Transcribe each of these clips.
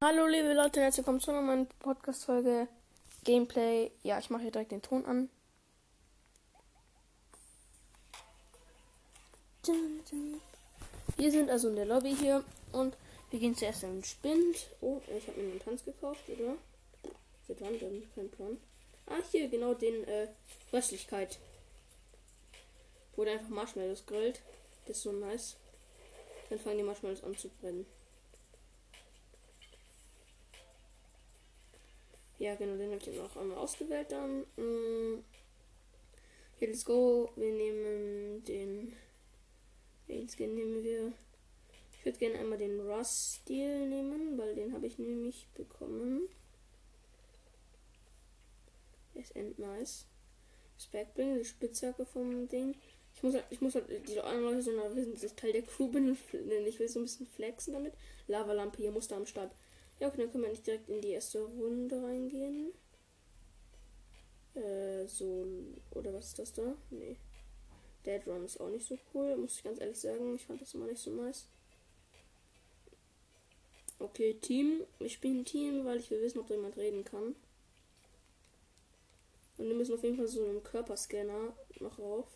Hallo liebe Leute, herzlich willkommen zu einer neuen Podcast-Folge Gameplay. Ja, ich mache hier direkt den Ton an. Wir sind also in der Lobby hier und wir gehen zuerst in den Spind. Oh, ich habe mir einen Tanz gekauft, oder? Seit wann denn? Kein Plan. Ah, hier genau den äh, Röstlichkeit. Wurde einfach Marshmallows grillt. Das ist so nice. Dann fangen die Marshmallows an zu brennen. Ja, genau, den habe ich jetzt auch einmal ausgewählt dann. Mm. Hier, let's go. Wir nehmen den. Welchen Skin nehmen wir? Ich würde gerne einmal den Rust-Stil nehmen, weil den habe ich nämlich bekommen. Der ist end nice. Speckbring, die Spitzhacke vom Ding. Ich muss halt, ich muss halt die anderen Leute so wissen, dass ich Teil der Crew bin und ich will so ein bisschen flexen damit. Lavalampe hier musste am Start. Ja, okay, dann können wir nicht direkt in die erste Runde reingehen. Äh, so. Oder was ist das da? Nee. Dead Run ist auch nicht so cool, muss ich ganz ehrlich sagen. Ich fand das immer nicht so nice. Okay, Team. Ich spiele ein Team, weil ich will wissen, ob da jemand reden kann. Und wir müssen auf jeden Fall so einen Körperscanner noch rauf.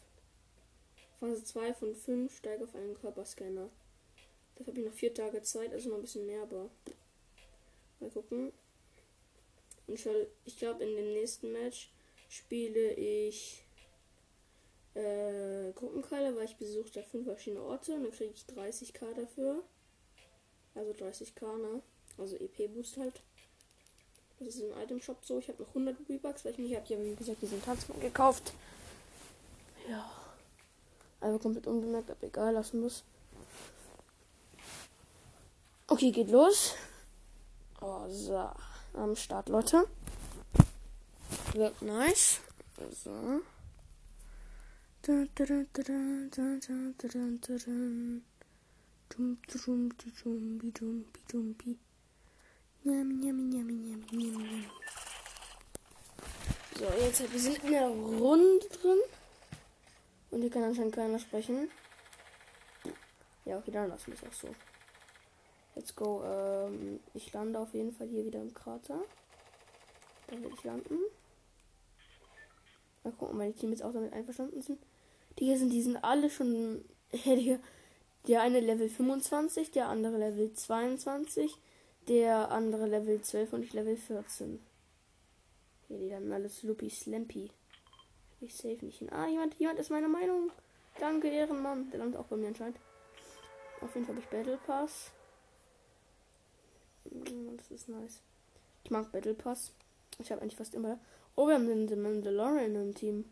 Phase 2 von 5 steige auf einen Körperscanner. Das habe ich noch vier Tage Zeit, also noch ein bisschen mehr, aber Mal gucken. Ich glaube, in dem nächsten Match spiele ich äh, Gruppenkeile, weil ich besuche da fünf verschiedene Orte und dann kriege ich 30k dafür. Also 30k, ne? Also EP-Boost halt. Das ist im Item-Shop so. Ich habe noch 100 V-Bucks, weil ich mich habe ja wie gesagt diesen Tanzmann gekauft. Ja. Also komplett unbemerkt, aber egal, lassen muss. Okay, geht los. Oh, so. Am Start, Leute. Wird nice. So. So, jetzt wir sind in der Runde drin. Und hier kann anscheinend keiner sprechen. Ja, okay, dann lassen wir es auch so. Let's go. Ähm, ich lande auf jeden Fall hier wieder im Krater. Da will ich landen. Mal gucken, ob meine Teammates auch damit einverstanden sind. Die hier sind, die sind alle schon. der eine Level 25, der andere Level 22, der andere Level 12 und ich Level 14. Hier, die dann alles Luppy Slampy. Ich safe nicht hin. Ah, jemand, jemand ist meiner Meinung. Danke, Ehrenmann. Der landet auch bei mir anscheinend. Auf jeden Fall habe ich Battle Pass. Das ist nice. Ich mag Battle Pass. Ich habe eigentlich fast immer. Oh, wir haben den, den Mandalorian im Team.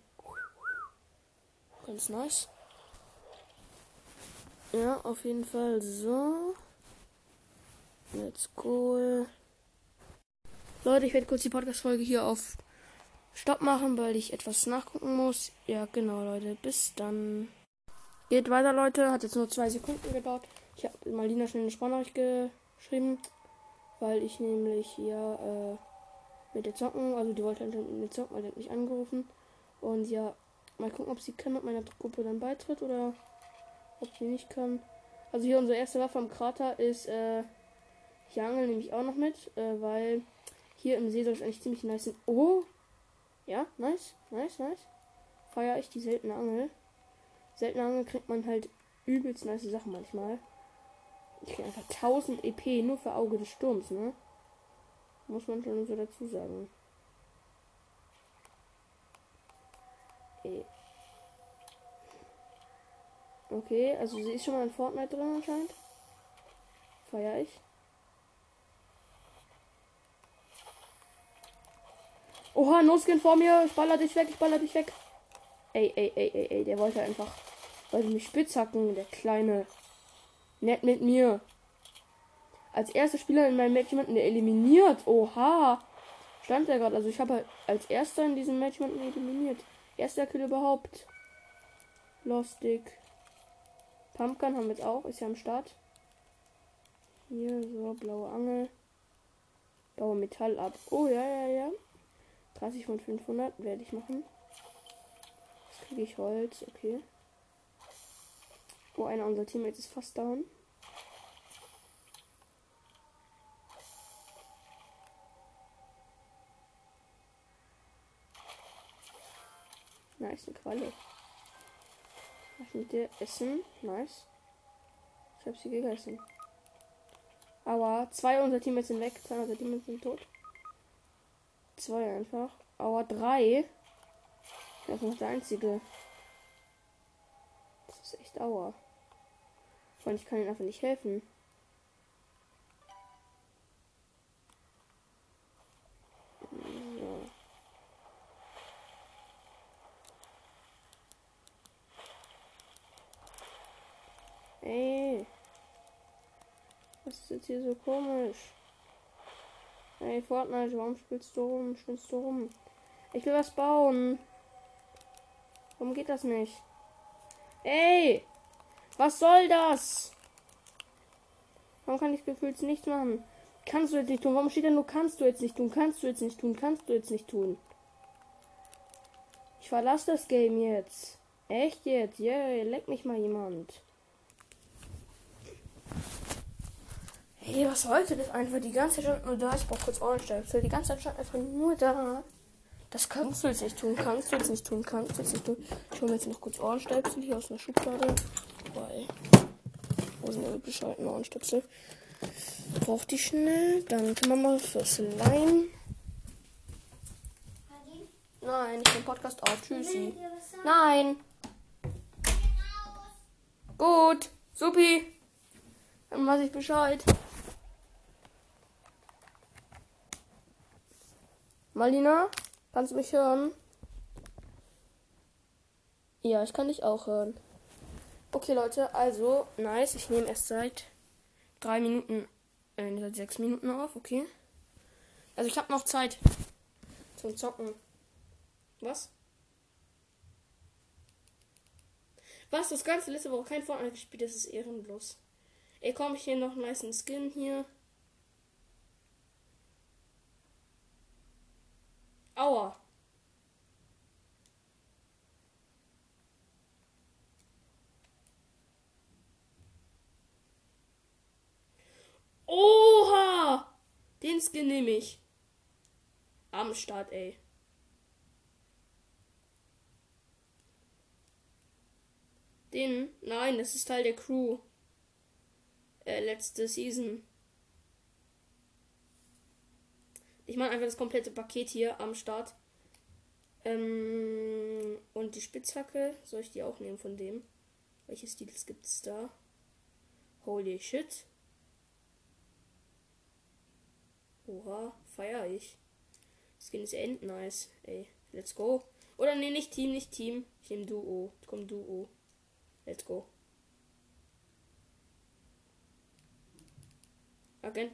Ganz nice. Ja, auf jeden Fall so. Let's go. Leute, ich werde kurz die Podcast-Folge hier auf Stopp machen, weil ich etwas nachgucken muss. Ja, genau, Leute. Bis dann. Geht weiter, Leute. Hat jetzt nur zwei Sekunden gedauert. Ich habe Malina schnell eine Sprachnachricht geschrieben weil ich nämlich hier äh, mit der zocken, also die wollte anscheinend mit mir zocken, weil die hat mich angerufen. Und ja, mal gucken, ob sie kann mit meiner Gruppe dann beitritt oder ob sie nicht kann. Also hier unsere erste Waffe am Krater ist, äh, ich angel nämlich auch noch mit, äh, weil hier im See soll es eigentlich ziemlich nice sein. Oh! Ja, nice, nice, nice. Feier ich die seltene Angel. Seltene Angel kriegt man halt übelst nice Sachen manchmal. Ich krieg einfach 1000 EP nur für Auge des Sturms, ne? Muss man schon so dazu sagen. Ey. Okay, also sie ist schon mal in Fortnite drin anscheinend. Feier ich. Oha, No-Skin vor mir. Ich baller dich weg, ich baller dich weg. Ey, ey, ey, ey, ey, der wollte einfach, wollte mich spitzhacken, der kleine. Nett mit mir. Als erster Spieler in meinem Match jemanden eliminiert. Oha. Stand der gerade. Also ich habe als erster in diesem Match jemanden eliminiert. Erster Kill überhaupt. Lostig. Pumpgun haben wir jetzt auch. Ist ja am Start. Hier, so, blaue Angel. Baue Metall ab. Oh, ja, ja, ja. 30 von 500 werde ich machen. Jetzt kriege ich Holz. Okay. Oh, einer unserer Teammates ist fast down. Nice, eine Qualle. Was mit dir essen? Nice. Ich hab sie gegessen. Aua, zwei unserer Teammates sind weg, zwei unserer Teammates sind tot. Zwei einfach. Aua, drei. Das ist noch der einzige. Das ist echt Aua. Und ich kann ihnen einfach nicht helfen. Ey. Was ist jetzt hier so komisch? Ey, Fortnite, warum spielst du rum? Spielst du rum? Ich will was bauen. Warum geht das nicht? Ey! Was soll das? Warum kann ich gefühlt nichts machen? Kannst du jetzt nicht tun? Warum steht da nur kannst du jetzt nicht tun? Kannst du jetzt nicht tun? Kannst du jetzt nicht tun? Ich verlasse das Game jetzt. Echt jetzt? Yeah, leck mich mal jemand. Hey, was heute das einfach? Die ganze Zeit nur da. Ich brauche kurz Ohrenstöpsel. Die ganze Zeit einfach nur da. Das kannst du jetzt nicht tun. Kannst du jetzt nicht tun. Kannst du jetzt nicht tun. Ich hole mir jetzt noch kurz Ohrenstöpsel hier aus der Schublade. Weil. Wo sind die bescheuerten Ohrenstöpsel? Braucht die schnell. Dann können wir mal fürs Slime. Nein, ich bin Podcast auf. Tschüssi. Nein. Gut. Supi. Dann weiß ich Bescheid. Malina, kannst du mich hören? Ja, ich kann dich auch hören. Okay, Leute, also, nice. Ich nehme erst seit drei Minuten, äh, seit sechs Minuten auf, okay. Also, ich habe noch Zeit zum Zocken. Was? Was? Das ganze letzte Woche kein Fortnite gespielt, das ist ehrenlos. Ey, komm, ich hier noch einen nice Skin hier. Aua. Oha! Den Skin nehme ich. Am Start, ey. Den? Nein, das ist Teil der Crew. Äh, letzte Season. Ich mache einfach das komplette Paket hier am Start. Ähm, und die Spitzhacke, soll ich die auch nehmen von dem? Welche Stils gibt es da? Holy shit. Oha, feier ich. Skin ist end nice. Ey, let's go. Oder nee, nicht Team, nicht Team. Ich nehme Duo. Komm, Duo. Let's go. Agent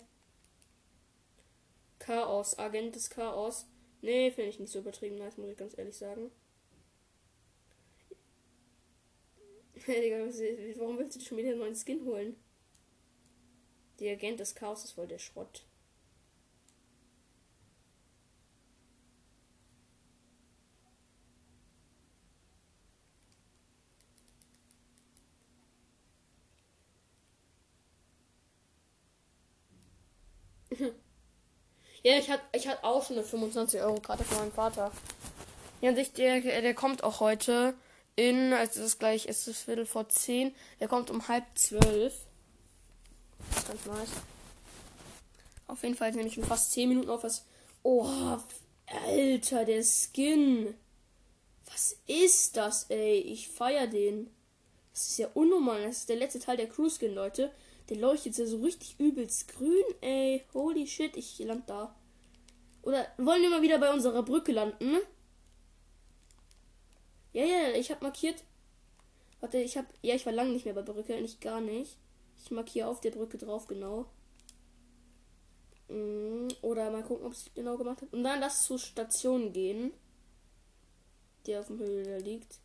Chaos, Agent des Chaos. Nee, finde ich nicht so übertrieben nice, muss ich ganz ehrlich sagen. Digga, warum willst du schon wieder einen neuen Skin holen? Der Agent des Chaos ist voll der Schrott. Ja, ich hatte ich hatte auch schon eine 25 Euro Karte von meinem Vater. Ja, und ich, der, der kommt auch heute in, also es ist gleich, es ist Viertel vor zehn. Der kommt um halb zwölf. Das ist ganz nice. Auf jeden Fall nehme ich schon fast 10 Minuten auf was. Oh, Alter, der Skin. Was ist das, ey? Ich feier den. Das ist ja unnormal. Das ist der letzte Teil der Crew Skin, Leute. Der leuchtet ja so richtig übelst grün, ey. Holy shit, ich land da. Oder wollen wir mal wieder bei unserer Brücke landen? Ja, ja, ich habe markiert. Warte, ich habe. Ja, ich war lange nicht mehr bei Brücke, nicht gar nicht. Ich markiere auf der Brücke drauf, genau. Mm, oder mal gucken, ob es genau gemacht hat. Und dann lass zur Station gehen. Die auf dem Höhe liegt.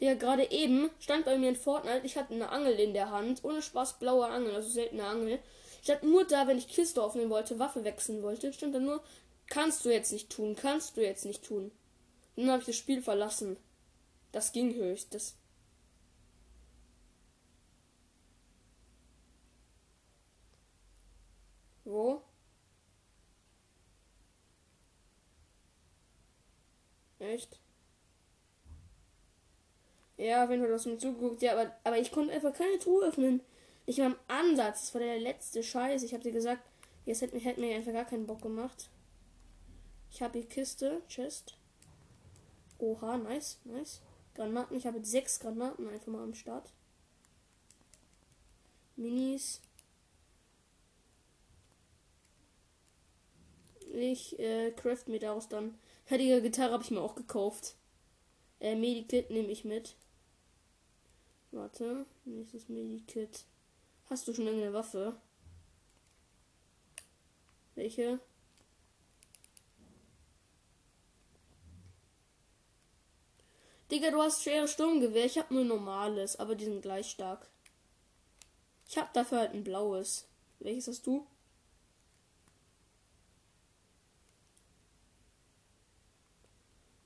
Der gerade eben stand bei mir in Fortnite. Ich hatte eine Angel in der Hand. Ohne Spaß, blaue Angel, also seltene Angel. Stand nur da, wenn ich Kiste aufnehmen wollte, Waffe wechseln wollte. Stand da nur, kannst du jetzt nicht tun, kannst du jetzt nicht tun. Dann habe ich das Spiel verlassen. Das ging höchst. Das Wo? Echt? Ja, auf jeden Fall hast du mir zugeguckt. Ja, aber, aber ich konnte einfach keine Truhe öffnen. Nicht mal im Ansatz. Das war der letzte Scheiß. Ich habe dir gesagt, jetzt hätte, hätte mir einfach gar keinen Bock gemacht. Ich habe die Kiste, Chest. Oha, nice, nice. Granaten. Ich habe jetzt sechs Granaten einfach mal am Start. Minis. Ich äh, craft mir daraus dann. Die Gitarre habe ich mir auch gekauft. Äh, Medikit nehme ich mit. Warte, nächstes Medikit. Hast du schon irgendeine Waffe? Welche? Digga, du hast schwere Sturmgewehr. Ich habe nur normales, aber die sind gleich stark. Ich habe dafür halt ein blaues. Welches hast du?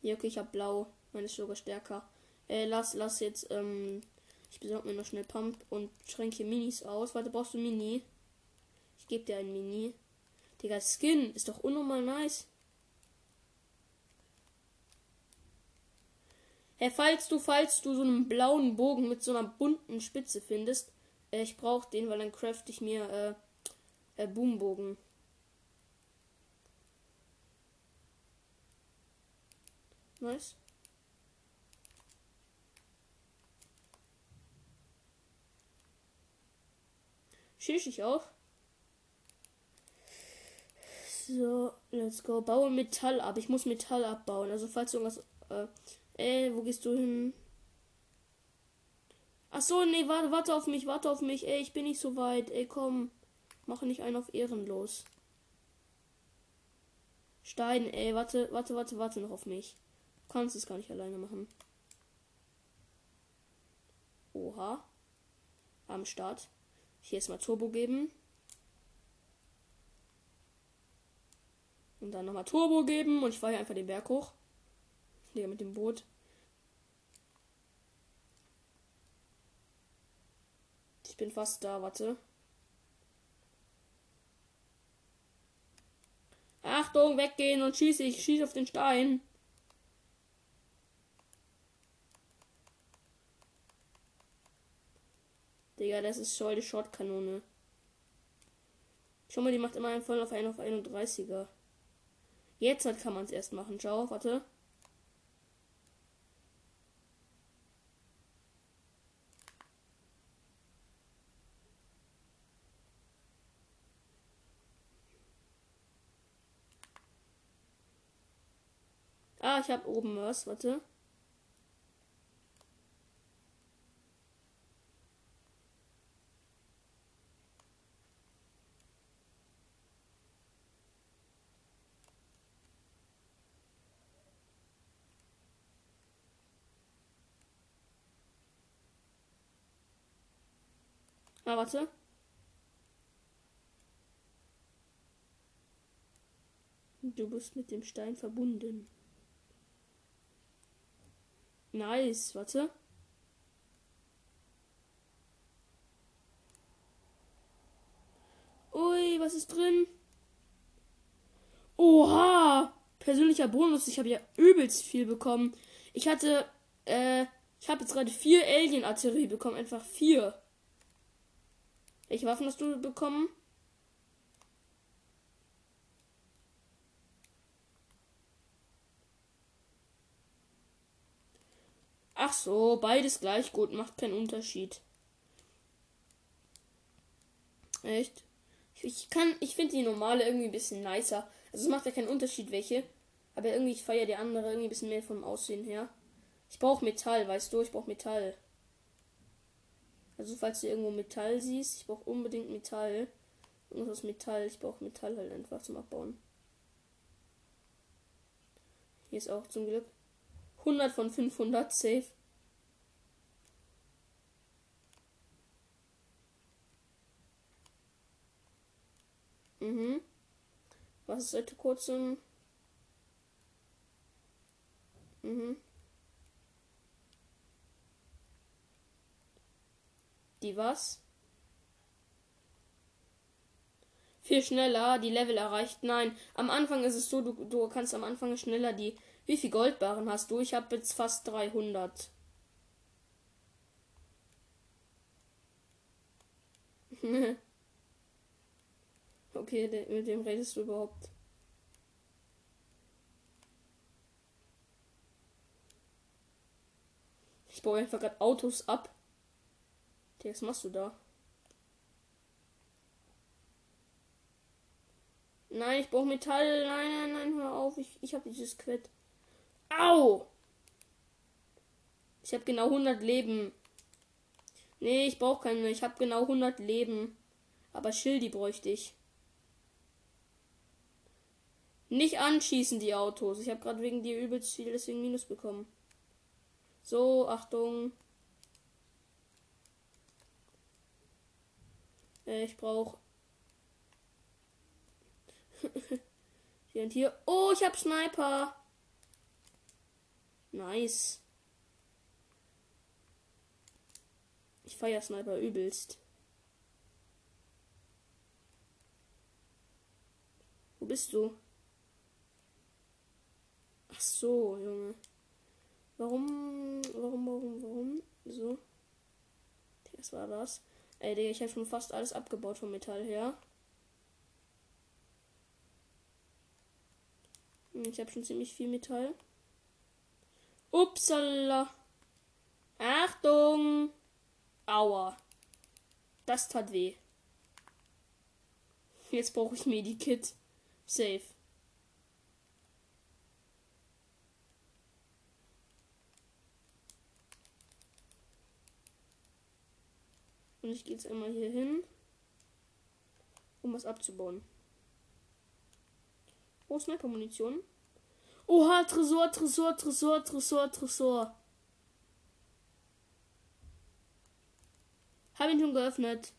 Ja, okay, ich habe blau. Meine ist sogar stärker. Äh, lass, lass jetzt, ähm, ich besorge mir noch schnell Pump und schränke Minis aus. Warte, brauchst du Mini? Ich gebe dir ein Mini. Digga, Skin ist doch unnormal nice. Hey, falls du, falls du so einen blauen Bogen mit so einer bunten Spitze findest, äh, ich brauche den, weil dann craft ich mir äh, äh, Boombogen. Nice. Schieß ich auch. So, let's go. Baue Metall ab. Ich muss Metall abbauen. Also falls irgendwas. Äh, ey, wo gehst du hin? Ach so, nee, warte, warte auf mich, warte auf mich. Ey, ich bin nicht so weit. Ey, komm. Mache nicht einen auf ehrenlos. Stein, ey, warte, warte, warte, warte noch auf mich. Du kannst es gar nicht alleine machen. Oha. Am Start. Hier ist mal Turbo geben. Und dann nochmal Turbo geben. Und ich fahre hier einfach den Berg hoch. Digga, mit dem Boot. Ich bin fast da, warte. Achtung, weggehen und schieße. Ich schieße auf den Stein. Digga, das ist voll die Shotkanone. Schau mal, die macht immer einen voll auf 1 auf 31er. Jetzt halt kann man es erst machen. Schau, warte. Ah, ich habe oben was, warte. Ah, warte. Du bist mit dem Stein verbunden. Nice, warte. Ui, was ist drin? Oha! Persönlicher Bonus. Ich habe ja übelst viel bekommen. Ich hatte, äh, ich habe jetzt gerade vier Alien-Artillerie bekommen. Einfach vier. Welche Waffen hast du bekommen? Ach so, beides gleich gut, macht keinen Unterschied. Echt? Ich kann, ich finde die normale irgendwie ein bisschen nicer. Also es macht ja keinen Unterschied welche. Aber irgendwie, ich feiere die andere irgendwie ein bisschen mehr vom Aussehen her. Ich brauche Metall, weißt du, ich brauche Metall. Also falls du irgendwo Metall siehst, ich brauche unbedingt Metall. Irgendwas aus Metall, ich brauche Metall halt einfach zum Abbauen. Hier ist auch zum Glück 100 von 500 safe. Mhm. Was ist seit kurzem? Mhm. die was? Viel schneller die Level erreicht. Nein, am Anfang ist es so, du, du kannst am Anfang schneller die. Wie viel Goldbarren hast du? Ich habe jetzt fast 300. okay, mit dem redest du überhaupt? Ich baue einfach gerade Autos ab. Was machst du da? Nein, ich brauche Metall. Nein, nein, nein, hör auf. Ich, ich habe dieses Quett. Au! Ich habe genau 100 Leben. Nee, ich brauche keine. Ich habe genau 100 Leben. Aber Schildi bräuchte ich. Nicht anschießen, die Autos. Ich habe gerade wegen dir übelst viel deswegen Minus bekommen. So, Achtung. Äh, ich brauche. hier und hier. Oh, ich habe Sniper. Nice. Ich feier Sniper übelst. Wo bist du? Ach so, Junge. Warum, warum, warum, warum? So. Was war das? Ey, Digga, ich habe schon fast alles abgebaut vom Metall her. Hm, ich habe schon ziemlich viel Metall. Upsala. Achtung. Aua. Das tat weh. Jetzt brauche ich Medikit. Safe. Und ich gehe jetzt einmal hier hin, um was abzubauen. Oh, Sniper-Munition. Oha, Tresor, Tresor, Tresor, Tresor, Tresor. Habe ihn schon geöffnet.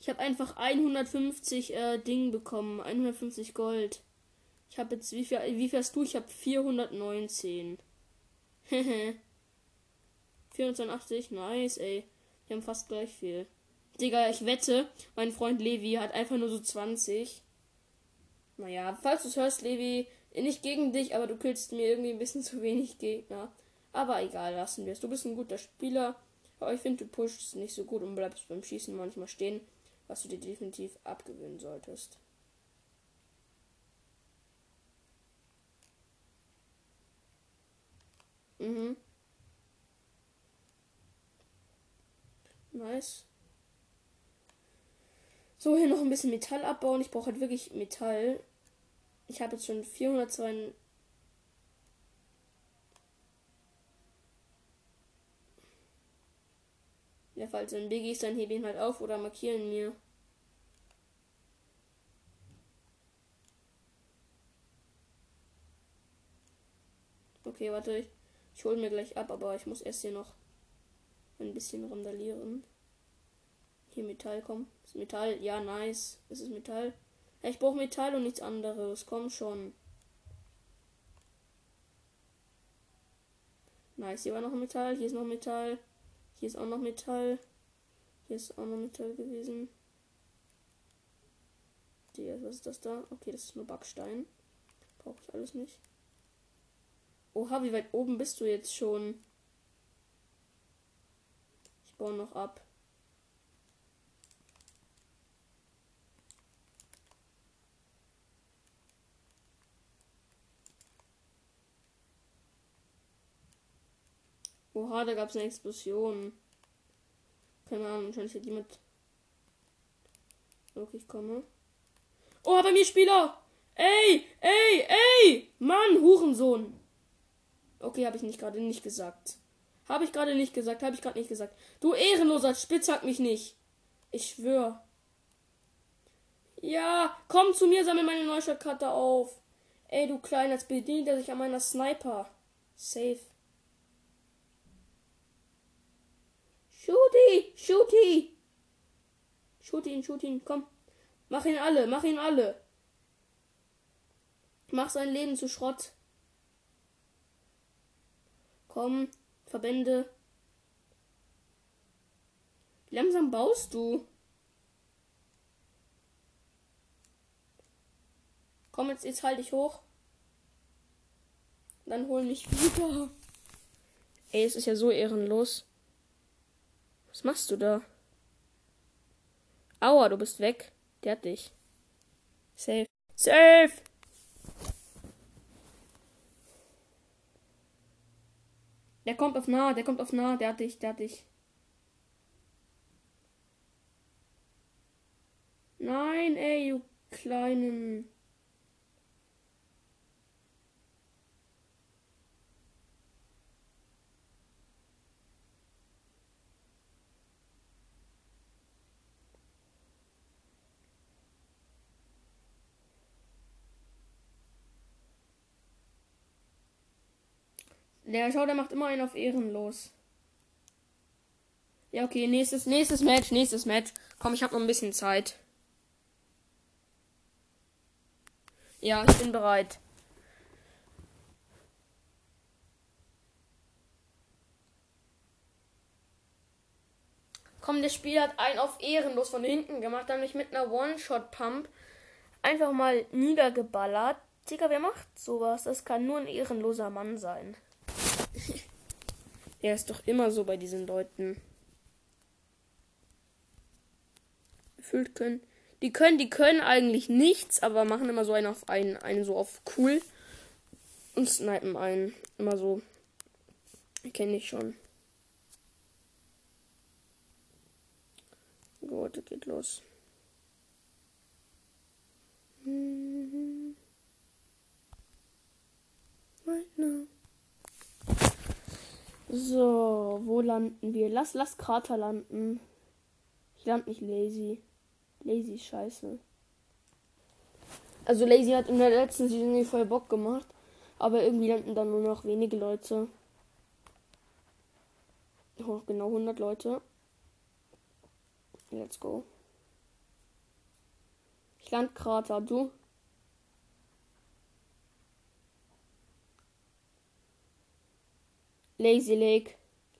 Ich habe einfach 150 äh, Ding bekommen. 150 Gold. Ich habe jetzt, wie viel, wie viel hast du? Ich habe 419. 482, nice, ey. Wir haben fast gleich viel. Digga, ich wette, mein Freund Levi hat einfach nur so 20. Naja, falls du es hörst, Levi, nicht gegen dich, aber du killst mir irgendwie ein bisschen zu wenig Gegner. Aber egal, lassen wir es. Du bist ein guter Spieler, aber ich finde, du pushst nicht so gut und bleibst beim Schießen manchmal stehen, was du dir definitiv abgewöhnen solltest. Mhm. Nice. So, hier noch ein bisschen Metall abbauen. Ich brauche halt wirklich Metall. Ich habe jetzt schon 402. Ja, falls ein Biggie ist, dann hebe ihn halt auf oder markieren mir. Okay, warte, ich, ich hole mir gleich ab, aber ich muss erst hier noch ein bisschen randalieren. Hier Metall, komm. Ist Metall? Ja, nice. Ist es Metall? Ja, ich brauche Metall und nichts anderes. Komm schon. Nice, hier war noch Metall. Hier ist noch Metall. Hier ist auch noch Metall. Hier ist auch noch Metall gewesen. Die, was ist das da? Okay, das ist nur Backstein. Brauche ich alles nicht. Oha, wie weit oben bist du jetzt schon? Ich baue noch ab. Oha, da gab es eine Explosion. Keine Ahnung, wahrscheinlich hat jemand. Okay, ich komme. Oh, bei mir Spieler! Ey, ey, ey! Mann, Hurensohn! Okay, habe ich nicht gerade nicht gesagt. Habe ich gerade nicht gesagt, habe ich gerade nicht gesagt. Du ehrenloser Spitzhack mich nicht. Ich schwör. Ja, komm zu mir, sammel meine Neustadtkarte auf. Ey, du Kleiner, jetzt bedient er sich an meiner Sniper. Safe. Shooty, Shooty. Shoot ihn, shoot ihn, komm. Mach ihn alle, mach ihn alle. Mach sein Leben zu Schrott. Komm, Verbände. Langsam baust du? Komm, jetzt, jetzt halte ich hoch. Dann hol mich wieder. Ey, es ist ja so ehrenlos. Was machst du da? Aua, du bist weg. Der hat dich. Safe. Safe! Der kommt auf nah, der kommt auf nah, der hat dich, der hat dich. Nein, ey, du kleinen. Der Schau, der macht immer einen auf ehrenlos. Ja, okay, nächstes, nächstes Match, nächstes Match. Komm, ich habe noch ein bisschen Zeit. Ja, ich bin bereit. Komm, der Spieler hat einen auf ehrenlos von hinten gemacht, dann mich mit einer One-Shot-Pump einfach mal niedergeballert. Digga, wer macht sowas? Das kann nur ein ehrenloser Mann sein. Er ist doch immer so bei diesen Leuten. Gefühlt können. Die können, die können eigentlich nichts, aber machen immer so einen auf einen, einen so auf cool. Und snipen einen. Immer so. Kenne ich schon. Gut, geht los. So, wo landen wir? Lass, lass Krater landen. Ich lande nicht lazy. Lazy scheiße. Also Lazy hat in der letzten Saison voll Bock gemacht. Aber irgendwie landen dann nur noch wenige Leute. Oh, genau 100 Leute. Let's go. Ich land Krater, du? Lazy Lake.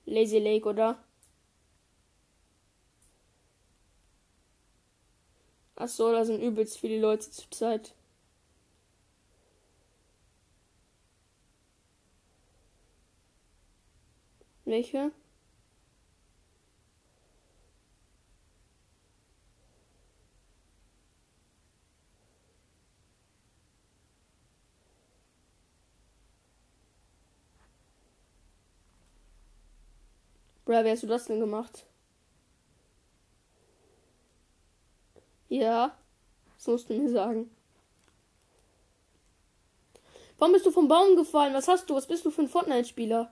Lazy Lake, oder? Ach so, da sind übelst viele Leute zur Zeit. Welche? Bruh, wie hast du das denn gemacht? Ja, das musst du mir sagen. Warum bist du vom Baum gefallen? Was hast du? Was bist du für ein Fortnite-Spieler?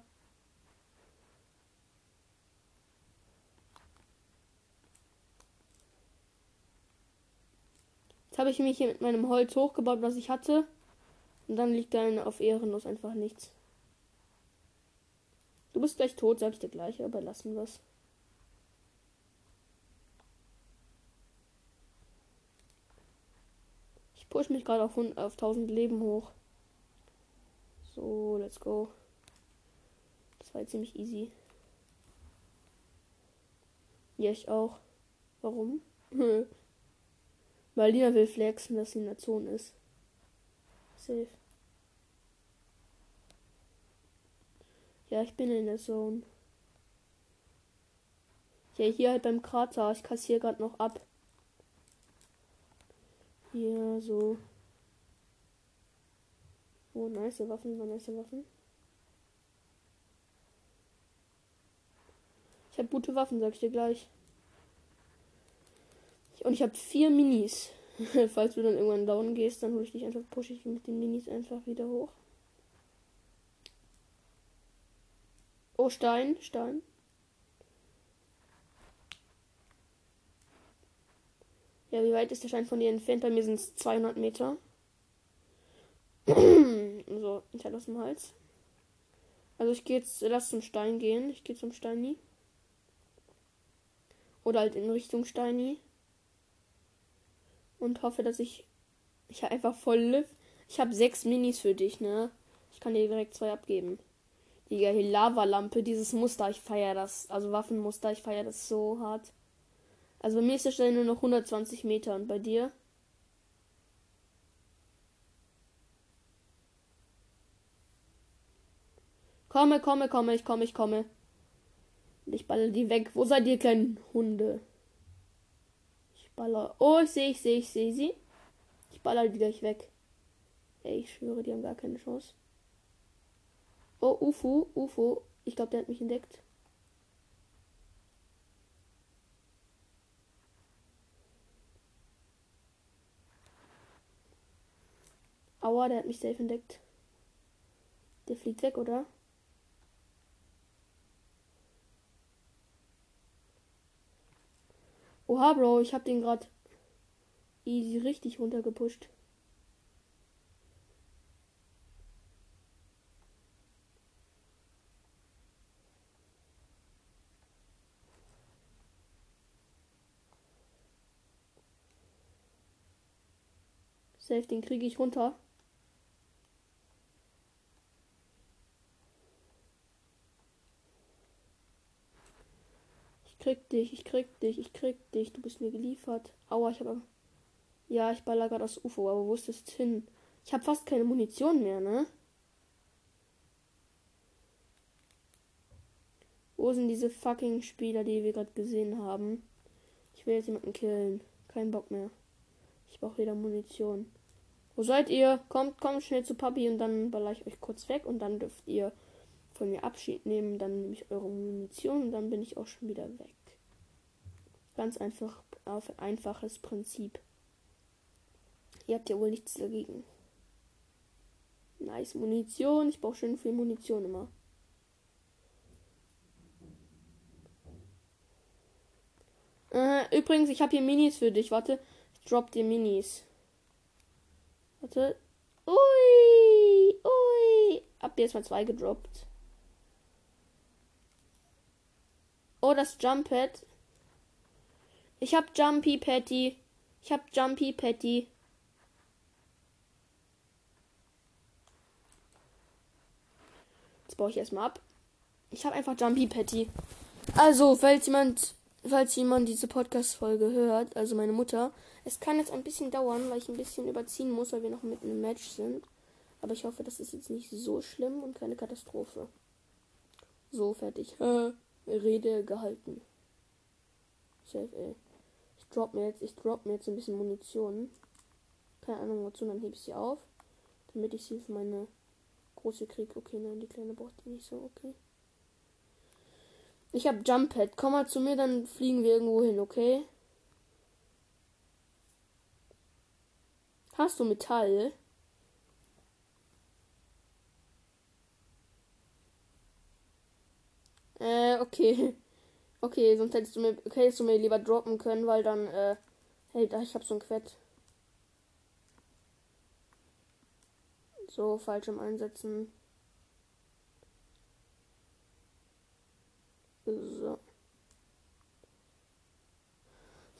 Jetzt habe ich mich hier mit meinem Holz hochgebaut, was ich hatte. Und dann liegt da auf Ehrenlos einfach nichts. Du bist gleich tot, sag ich dir gleich, aber lassen wir's. Ich push mich gerade auf, auf 1000 Leben hoch. So, let's go. Das war ziemlich easy. Ja, ich auch. Warum? Weil Lina will flexen, dass sie in der Zone ist. Safe. Ja, ich bin in der Zone. Ja, hier halt beim Krater. Ich kassiere gerade noch ab. Hier so. Oh, nice Waffen, nice Waffen. Ich habe gute Waffen, sag ich dir gleich. Und ich habe vier Minis. Falls du dann irgendwann down gehst, dann hole ich dich einfach, pushe ich mit den Minis einfach wieder hoch. Oh, Stein, Stein. Ja, wie weit ist der Stein von dir entfernt? Bei mir sind es 200 Meter. so, ich halt aus dem Hals. Also ich gehe jetzt, lass zum Stein gehen. Ich gehe zum Steini. Oder halt in Richtung Steini. Und hoffe, dass ich. Ich habe einfach voll Lift. Ich habe sechs Minis für dich, ne? Ich kann dir direkt zwei abgeben. Digga, hier Lavalampe, dieses Muster, ich feiere das. Also Waffenmuster, ich feiere das so hart. Also bei mir ist der Stelle nur noch 120 Meter und bei dir? Komme, komme, komme, ich komme, ich komme. Ich balle die weg. Wo seid ihr kleinen Hunde? Ich Ich baller. Oh, ich sehe, ich sehe, ich sehe sie. Ich baller die gleich weg. Ey, ich schwöre, die haben gar keine Chance. Oh, UFO, UFO. Ich glaube, der hat mich entdeckt. Aua, der hat mich safe entdeckt. Der fliegt weg, oder? Oha, Bro, ich hab den gerade easy richtig runtergepusht. Safe, den kriege ich runter. Ich krieg dich, ich krieg dich, ich krieg dich. Du bist mir geliefert. Aua, ich habe. Ja, ich baller gerade das UFO, aber wo ist das hin? Ich habe fast keine Munition mehr, ne? Wo sind diese fucking Spieler, die wir gerade gesehen haben? Ich will jetzt jemanden killen. Kein Bock mehr. Ich brauche wieder Munition. Wo seid ihr? Kommt, kommt schnell zu Papi und dann baller ich euch kurz weg und dann dürft ihr von mir Abschied nehmen. Dann nehme ich eure Munition und dann bin ich auch schon wieder weg. Ganz einfach, auf einfaches Prinzip. Ihr habt ja wohl nichts dagegen. Nice Munition. Ich brauche schön viel Munition immer. Äh, übrigens, ich habe hier Minis für dich. Warte, ich drop dir Minis. Warte. Ui, ui. Hab jetzt mal zwei gedroppt. Oh, das Jump Pad. Ich hab Jumpy Patty. Ich hab Jumpy Patty. Jetzt baue ich erstmal ab. Ich habe einfach Jumpy Patty. Also, falls jemand falls jemand diese Podcast-Folge hört, also meine Mutter, es kann jetzt ein bisschen dauern, weil ich ein bisschen überziehen muss, weil wir noch mitten im Match sind. Aber ich hoffe, das ist jetzt nicht so schlimm und keine Katastrophe. So, fertig. Rede gehalten. Safe, ey. Ich drop mir jetzt, ich drop mir jetzt ein bisschen Munition. Keine Ahnung wozu, dann heb ich sie auf. Damit ich sie für meine große krieg. Okay, nein, die kleine braucht die nicht so, okay. Ich hab Jump Pad. Komm mal zu mir, dann fliegen wir irgendwo hin, okay? Hast du Metall? Äh, okay. Okay, sonst hättest du mir, hättest du mir lieber droppen können, weil dann, äh, hey, da, ich hab so ein Quett. So, falschem Einsetzen. So.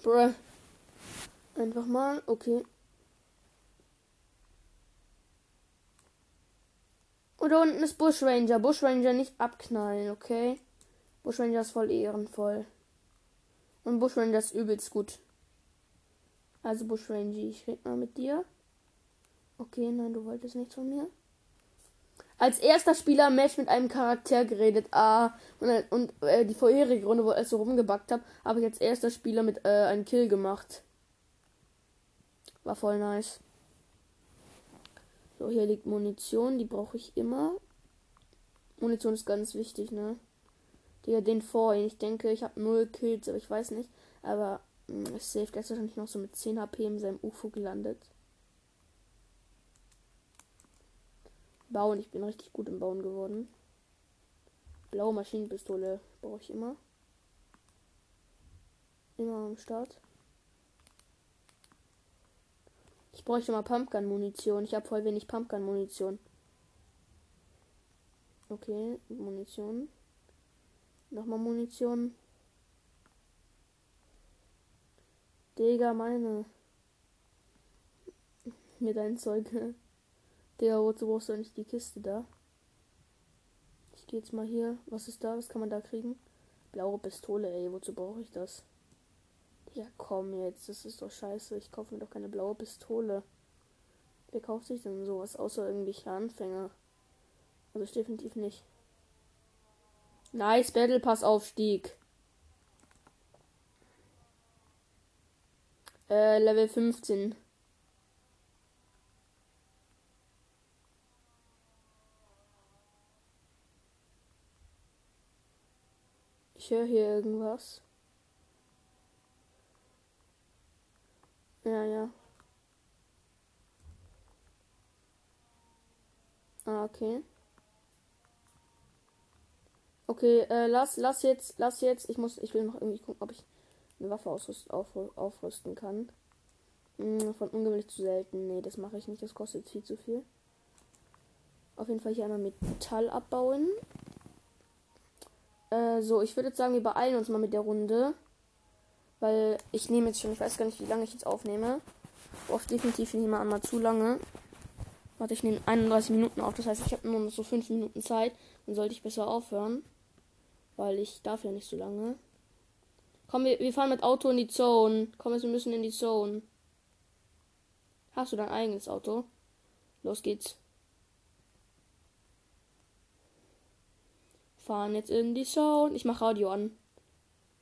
Bruh. Einfach mal, okay. Und da unten ist Bushranger. Bushranger nicht abknallen, okay? Bushranger ist voll ehrenvoll. Und Bushranger ist übelst gut. Also Bushranger, ich red mal mit dir. Okay, nein, du wolltest nichts von mir. Als erster Spieler Match mit einem Charakter geredet. Ah, und, und äh, die vorherige Runde, wo ich so rumgebackt habe, habe ich als erster Spieler mit äh, einen Kill gemacht. War voll nice. So, hier liegt Munition, die brauche ich immer. Munition ist ganz wichtig, ne? Der den vor. Ich denke, ich habe null Kills, aber ich weiß nicht. Aber mh, hm, ist safe. Der ist wahrscheinlich noch so mit 10 HP in seinem UFO gelandet. Bauen, ich bin richtig gut im Bauen geworden. Blaue Maschinenpistole brauche ich immer. Immer am Start. Ich bräuchte mal Pumpgun-Munition. Ich habe voll wenig Pumpgun-Munition. Okay, Munition. Nochmal Munition. Digga, meine. Mit deinem Zeug. Digga, wozu brauchst du nicht die Kiste da? Ich gehe jetzt mal hier. Was ist da? Was kann man da kriegen? Blaue Pistole, ey. Wozu brauche ich das? Ja, komm jetzt, das ist doch scheiße. Ich kaufe mir doch keine blaue Pistole. Wer kauft sich denn sowas, außer irgendwelche Anfänger? Also definitiv nicht. Nice, Battle Pass Aufstieg. Äh, Level 15. höre hier irgendwas. Ja, ja. Ah, okay. Okay, äh, lass, lass jetzt, lass jetzt. Ich muss, ich will noch irgendwie gucken, ob ich eine Waffe ausrüst, auf, aufrüsten kann. Hm, von ungewöhnlich zu selten. Nee, das mache ich nicht. Das kostet viel zu viel. Auf jeden Fall hier einmal Metall abbauen. Äh, so, ich würde jetzt sagen, wir beeilen uns mal mit der Runde. Weil ich nehme jetzt schon, ich weiß gar nicht, wie lange ich jetzt aufnehme. Oft definitiv nicht mal einmal zu lange. Warte, ich nehme 31 Minuten auf. Das heißt, ich habe nur noch so 5 Minuten Zeit. Dann sollte ich besser aufhören. Weil ich darf ja nicht so lange. Komm, wir, wir fahren mit Auto in die Zone. Komm, wir müssen in die Zone. Hast du dein eigenes Auto? Los geht's. Fahren jetzt in die Zone. Ich mach Radio an.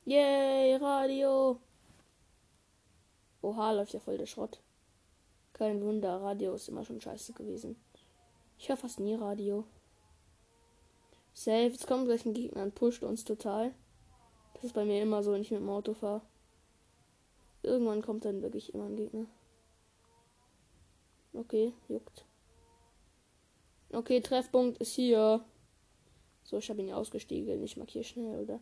Yay, Radio. Oha, läuft ja voll der Schrott. Kein Wunder, Radio ist immer schon scheiße gewesen. Ich höre fast nie Radio. Safe, jetzt kommt gleich ein Gegner und pusht uns total. Das ist bei mir immer so, wenn ich mit dem Auto fahre. Irgendwann kommt dann wirklich immer ein Gegner. Okay, juckt. Okay, Treffpunkt ist hier. So, ich habe ihn ja ausgestiegen. Ich markiere schnell, oder?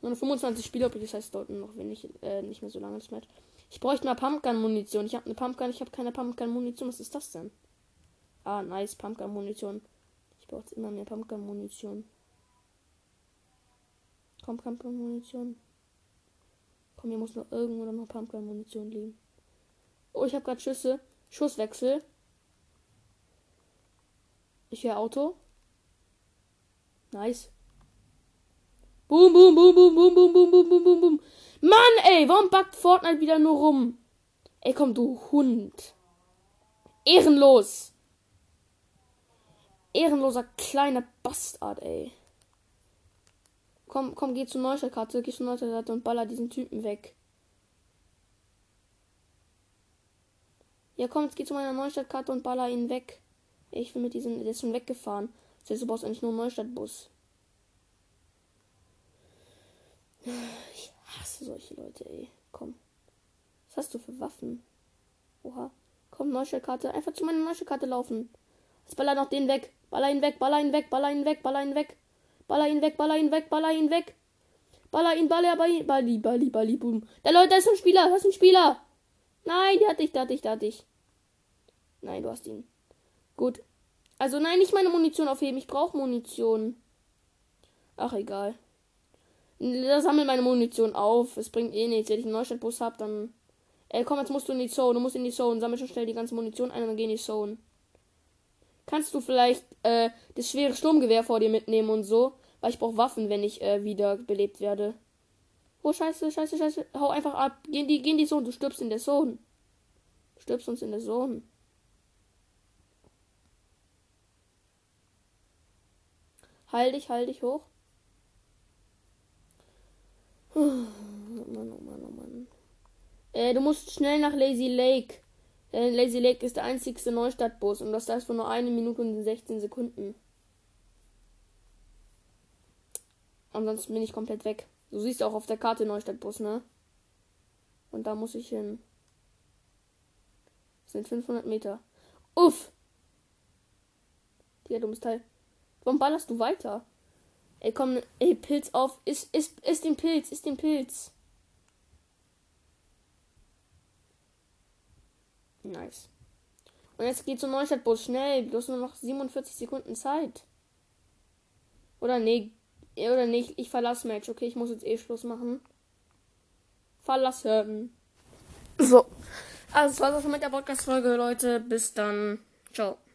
Nur 25 Spieler, das heißt dort noch wenig, äh, nicht mehr so lange das Match. Ich bräuchte mal Pumpgun-Munition. Ich habe eine Pumpgun, ich habe keine Pumpgun-Munition. Was ist das denn? Ah, nice, Pumpgun-Munition. Ich brauche immer mehr Pumpgun-Munition. Komm, Pumpgun-Munition. Komm, hier muss noch irgendwo noch Pumpgun-Munition liegen. Oh, ich habe gerade Schüsse. Schusswechsel. Ich höre Auto. Nice. Boom, boom, boom, boom, boom, boom, boom, boom, boom, boom, boom. Mann, ey, warum backt Fortnite wieder nur rum? Ey, komm, du Hund. Ehrenlos. Ehrenloser kleiner Bastard, ey. Komm, komm, geh zur Neustadtkarte, geh zur Neustadtkarte und baller diesen Typen weg. Ja, komm, jetzt geh zu meiner Neustadtkarte und baller ihn weg. Ich will mit diesem, der ist schon weggefahren. Das heißt, du brauchst eigentlich nur einen Neustadtbus. Ich hasse solche Leute, ey. Komm. Was hast du für Waffen? Oha. Komm, Neustadtkarte. Einfach zu meiner Neustadtkarte laufen. Jetzt baller noch den weg. Baller ihn weg, baller ihn weg, baller ihn weg, baller ihn weg. Baller ihn weg, baller ihn weg, baller ihn weg. Baller ihn, baller, baller, balli, balli, balli, boom. Da Leute, da ist ein Spieler, da ist ein Spieler. Nein, der hat dich, der hat dich, der hat dich. Nein, du hast ihn. Gut. Also nein, nicht meine Munition aufheben. Ich brauche Munition. Ach, egal. Da sammel meine Munition auf. Es bringt eh nichts. Wenn ich einen Neustadtbus habe, dann. Ey, komm, jetzt musst du in die Zone. Du musst in die Zone. Sammel schon schnell die ganze Munition ein und dann geh in die Zone. Kannst du vielleicht äh, das schwere Sturmgewehr vor dir mitnehmen und so? Weil ich brauche Waffen, wenn ich äh, wieder belebt werde. Oh, scheiße, scheiße, scheiße. Hau einfach ab. Geh in die, geh in die Zone. Du stirbst in der Zone. Du stirbst uns in der Zone. Halt dich, halt dich hoch. Oh Mann, oh Mann, oh Mann. Äh, du musst schnell nach Lazy Lake. Äh, Lazy Lake ist der einzigste Neustadtbus und das ist für nur eine Minute und 16 Sekunden. Ansonsten bin ich komplett weg. Du siehst auch auf der Karte Neustadtbus, ne? Und da muss ich hin. Das sind 500 Meter. Uff! Digga, dummes Teil. Warum ballerst du weiter? Ey, komm, ey, Pilz auf. Ist, ist, ist den Pilz, ist den Pilz. Nice. Und jetzt geht zum Neustadtbus schnell. Du hast nur noch 47 Sekunden Zeit. Oder nee. Oder nicht. Ich verlasse Match. Okay, ich muss jetzt eh Schluss machen. Verlassen. So. Also, das war das mit der Podcast-Folge, Leute. Bis dann. Ciao.